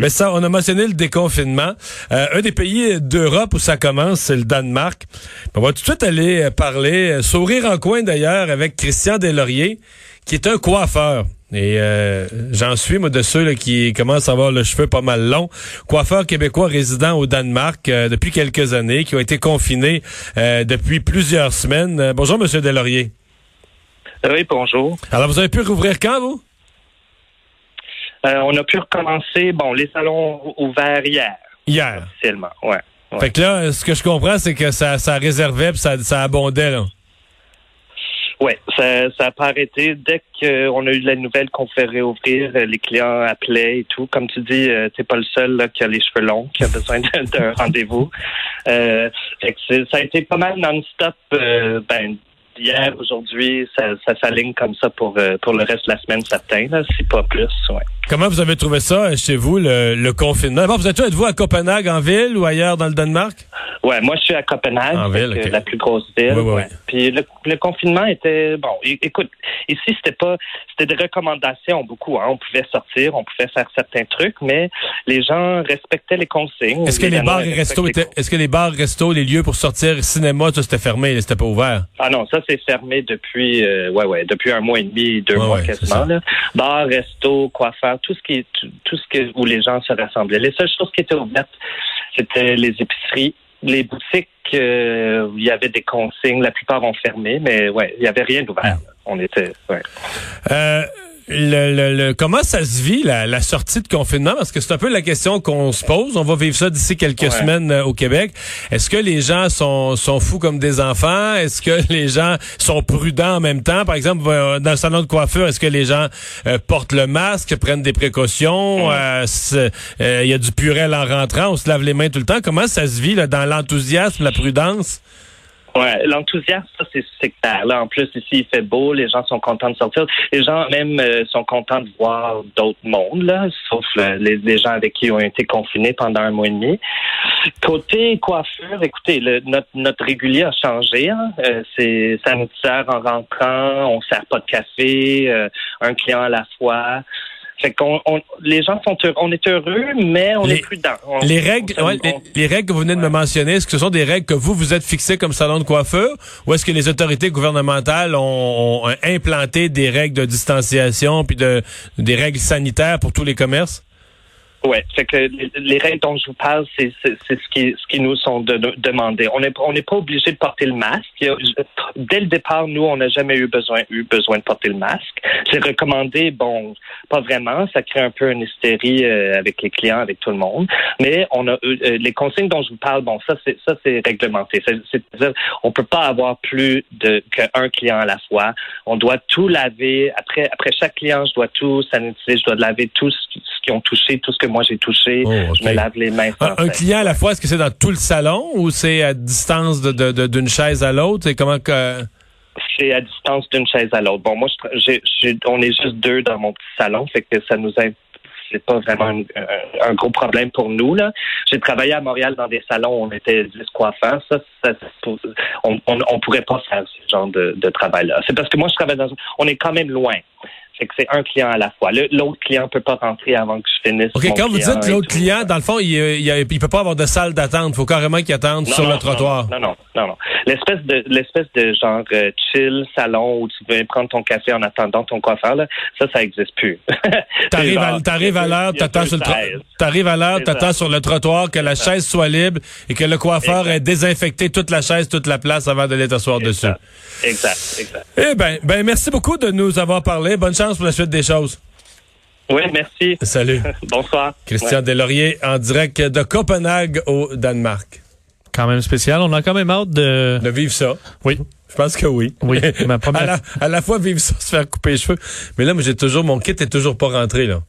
Mais ça, on a mentionné le déconfinement. Euh, un des pays d'Europe où ça commence, c'est le Danemark. On va tout de suite aller euh, parler, euh, sourire en coin d'ailleurs, avec Christian Deslauriers, qui est un coiffeur. Et j'en suis, moi, de ceux qui commencent à avoir le cheveu pas mal long. Coiffeur québécois résident au Danemark depuis quelques années, qui ont été confinés depuis plusieurs semaines. bonjour, Monsieur Deslauriers. Oui, bonjour. Alors, vous avez pu rouvrir quand, vous? Euh, on a pu recommencer, bon, les salons ouverts hier. Hier. Officiellement, ouais. Fait que là, ce que je comprends, c'est que ça, ça réservait puis ça, ça abondait, là. Oui, ça n'a pas arrêté. Dès qu'on a eu la nouvelle qu'on ferait réouvrir, euh, les clients appelaient et tout. Comme tu dis, euh, t'es pas le seul là, qui a les cheveux longs, qui a besoin d'un rendez-vous. Euh, ça a été pas mal non-stop. Euh, ben, hier, aujourd'hui, ça, ça s'aligne comme ça pour, euh, pour le reste de la semaine, certain, si pas plus. Ouais. Comment vous avez trouvé ça euh, chez vous, le, le confinement? D'abord, vous êtes, êtes-vous à Copenhague, en ville ou ailleurs dans le Danemark? Ouais, moi, je suis à Copenhague, en ville, la plus grosse ville. Oui, oui, Puis le, le, confinement était, bon, écoute, ici, c'était pas, c'était des recommandations, beaucoup. Hein. On pouvait sortir, on pouvait faire certains trucs, mais les gens respectaient les consignes. Est-ce que les, bars et restos étaient, est-ce que les bars, restos, les lieux pour sortir, cinéma, tout c'était fermé, c'était pas ouvert? Ah non, ça, c'est fermé depuis, euh, ouais, ouais, depuis un mois et demi, deux mois quasiment, là. Bar, resto, coiffeur, tout ce qui, tout, ce que, où les gens se rassemblaient. Les seules choses qui étaient ouvertes, c'était les épiceries, les boutiques, euh, il y avait des consignes. La plupart ont fermé, mais ouais, il y avait rien d'ouvert. On était, ouais. Euh, le, le, comment ça se vit la, la, sortie de confinement? Parce que c'est un peu la question qu'on se pose. On va vivre ça d'ici quelques semaines euh, au Québec. Est-ce que les gens sont, sont fous comme des enfants? Est-ce que les gens sont prudents en même temps? Par exemple, dans le salon de coiffure, est-ce que les gens euh, portent le masque, prennent des précautions? Euh, Il y a du purel en rentrant, on se lave les mains tout le temps. Comment ça se vit là, dans l'enthousiasme, la prudence? Ouais, l'enthousiasme, ça c'est sectaire. Là, en plus ici il fait beau, les gens sont contents de sortir. Les gens même euh, sont contents de voir d'autres mondes là, sauf euh, les, gens avec qui ont été confinés pendant un mois et demi. Côté coiffure, écoutez, le, notre notre régulier a changé. Hein. Euh, c'est sanitaire en rentrant, on sert pas de café, euh, un client à la fois. Fait qu'on, les gens sont heureux, on est heureux, mais on est prudent. les règles, les, règles que vous venez de me mentionner, est-ce que ce sont des règles que vous vous êtes fixées comme salon de coiffeur, ou est-ce que les autorités gouvernementales ont, ont implanté des règles de distanciation puis de des règles sanitaires pour tous les commerces? Oui, c'est que les, règles dont je vous parle, c'est ce qui, ce qui nous sont de. On n'est on n'est pas obligé de porter le masque. Dès le départ, nous, on n'a jamais eu besoin eu besoin de porter le masque. C'est recommandé, bon, pas vraiment. Ça crée un peu une hystérie euh, avec les clients, avec tout le monde. Mais on a euh, euh, les consignes dont je vous parle. Bon, ça c'est ça c'est réglementé. C'est-à-dire, on peut pas avoir plus de qu'un client à la fois. On doit tout laver après après chaque client. Je dois tout sanitiser. Je dois laver tout ce, ce qui ont touché, tout ce que moi j'ai touché. Oh, je me lave les mains. Un, client à la fois, est-ce que c'est dans tout le salon ou c'est à distance d'une de, de, chaise à l'autre? Et comment que c'est à distance d'une chaise à l'autre. Bon, moi, je, on est juste deux dans mon petit salon, fait que ça nous aide c'est pas vraiment un, gros problème pour nous. Là. J'ai travaillé à Montréal dans des salons où on était 10 coiffeurs. Ça, on, on, pourrait pas faire ce genre de, de travail-là. C'est parce que moi, je travaille dans... On est quand même loin. C'est que c'est un client à la fois. L'autre client peut pas rentrer avant que OK, quand vous dites l'autre client, dans le fond, il, il, peut pas avoir de salle d'attente. Il faut carrément qu'il attende sur le trottoir. Non, non, non, non. L'espèce de l'espèce de genre euh, chill salon où tu veux prendre ton café en attendant ton coiffeur, là, ça, ça existe plus. T'arrives à, t'arrives à l'heure, t'attends sur le t'arrives à l'heure, t'attends sur le trottoir, que la chaise soit libre et que le coiffeur ait désinfecté toute la chaise, toute la place avant de t'asseoir dessus. Exact, exact. Eh ben, ben, merci beaucoup de nous avoir parlé. Bonne chance pour la suite des choses. Oui, merci. Salut. Bonsoir. Christian Delaurier en direct de Copenhague au Danemark. Quand même spécial. On a quand même hâte de... De vivre ça. Oui. Je pense que oui. Oui. à, la, fois vivre ça, se faire couper les cheveux. Mais là, moi, j'ai toujours, mon kit est toujours pas rentré, là.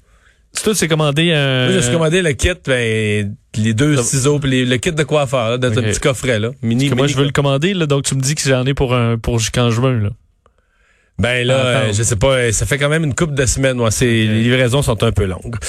C'est tout, c'est commandé un... Moi, j'ai commandé le kit, ben, les deux ciseaux, puis le kit de coiffeur, dans un petit coffret, là. Mini, moi, je veux le commander, là, donc tu me dis que j'en ai pour un, pour jusqu'en juin, là. Ben là, euh, je sais pas, ça fait quand même une couple de semaines. Moi, ces livraisons sont un peu longues.